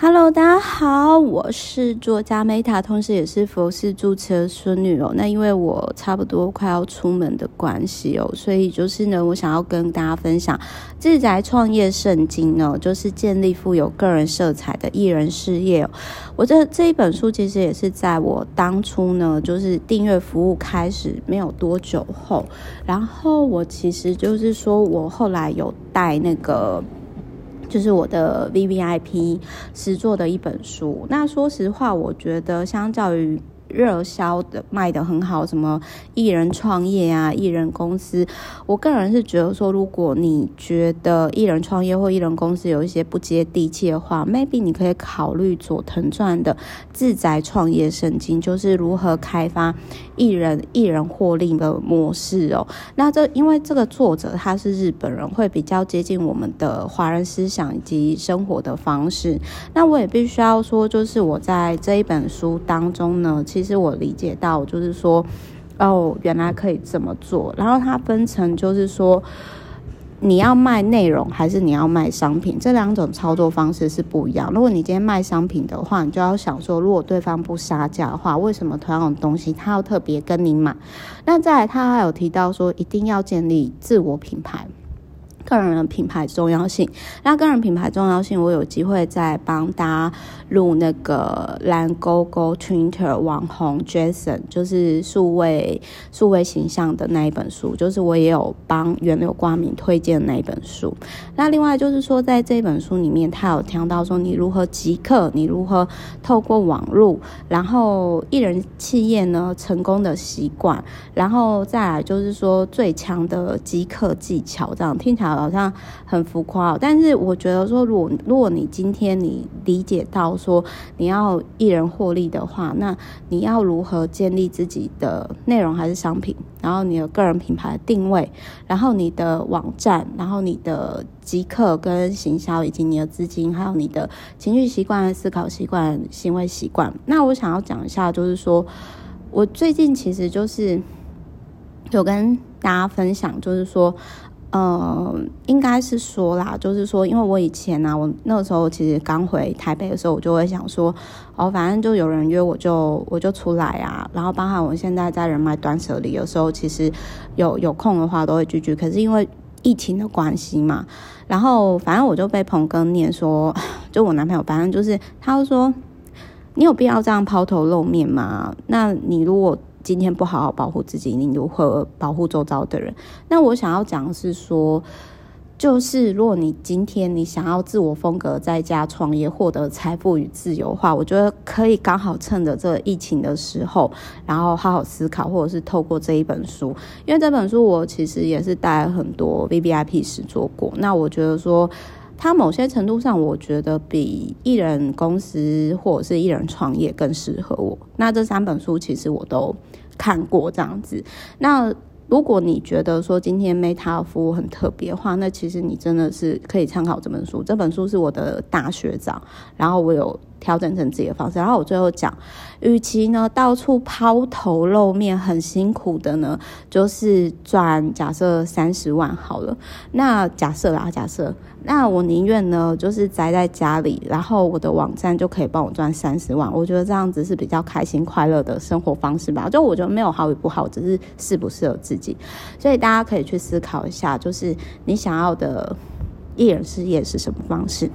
Hello，大家好，我是作家 Meta，同时也是佛系主持的孙女哦。那因为我差不多快要出门的关系哦，所以就是呢，我想要跟大家分享《自宅创业圣经》呢，就是建立富有个人色彩的艺人事业。我这这一本书其实也是在我当初呢，就是订阅服务开始没有多久后，然后我其实就是说我后来有带那个。就是我的 VVIP 实作的一本书。那说实话，我觉得相较于。热销的卖的很好，什么艺人创业啊，艺人公司，我个人是觉得说，如果你觉得艺人创业或艺人公司有一些不接地气的话，maybe 你可以考虑佐藤传的《自宅创业圣经》，就是如何开发艺人艺人获利的模式哦。那这因为这个作者他是日本人，会比较接近我们的华人思想以及生活的方式。那我也必须要说，就是我在这一本书当中呢，其其实我理解到，就是说，哦，原来可以这么做。然后它分成，就是说，你要卖内容还是你要卖商品，这两种操作方式是不一样。如果你今天卖商品的话，你就要想说，如果对方不杀价的话，为什么同样的东西他要特别跟你买？那再来，他还有提到说，一定要建立自我品牌。个人的品牌重要性，那个人品牌重要性，我有机会再帮大家录那个蓝勾勾 Twitter 网红 Jason，就是数位数位形象的那一本书，就是我也有帮源流挂名推荐的那一本书。那另外就是说，在这本书里面，他有提到说，你如何即刻，你如何透过网络，然后艺人企业呢成功的习惯，然后再来就是说最强的即刻技巧，这样听起来。好像很浮夸，但是我觉得说，如果如果你今天你理解到说你要一人获利的话，那你要如何建立自己的内容还是商品，然后你的个人品牌定位，然后你的网站，然后你的即刻跟行销，以及你的资金，还有你的情绪习惯、思考习惯、行为习惯。那我想要讲一下，就是说我最近其实就是有跟大家分享，就是说。呃，应该是说啦，就是说，因为我以前呢、啊，我那个时候其实刚回台北的时候，我就会想说，哦，反正就有人约我就我就出来啊，然后包含我现在在人脉断舍离，有时候其实有有空的话都会聚聚，可是因为疫情的关系嘛，然后反正我就被鹏哥念说，就我男朋友，反正就是他就说，你有必要这样抛头露面吗？那你如果。今天不好好保护自己，你如何保护周遭的人？那我想要讲的是说，就是如果你今天你想要自我风格在家创业，获得财富与自由的话，我觉得可以刚好趁着这疫情的时候，然后好好思考，或者是透过这一本书，因为这本书我其实也是带了很多 VVIP 时做过。那我觉得说。它某些程度上，我觉得比艺人公司或者是艺人创业更适合我。那这三本书其实我都看过，这样子。那如果你觉得说今天 Meta 的服务很特别的话，那其实你真的是可以参考这本书。这本书是我的大学长，然后我有。调整成自己的方式，然后我最后讲，与其呢到处抛头露面，很辛苦的呢，就是赚假设三十万好了。那假设啦，假设，那我宁愿呢就是宅在家里，然后我的网站就可以帮我赚三十万。我觉得这样子是比较开心快乐的生活方式吧。就我觉得没有好与不好，只是适不适合自己。所以大家可以去思考一下，就是你想要的艺人事业是什么方式。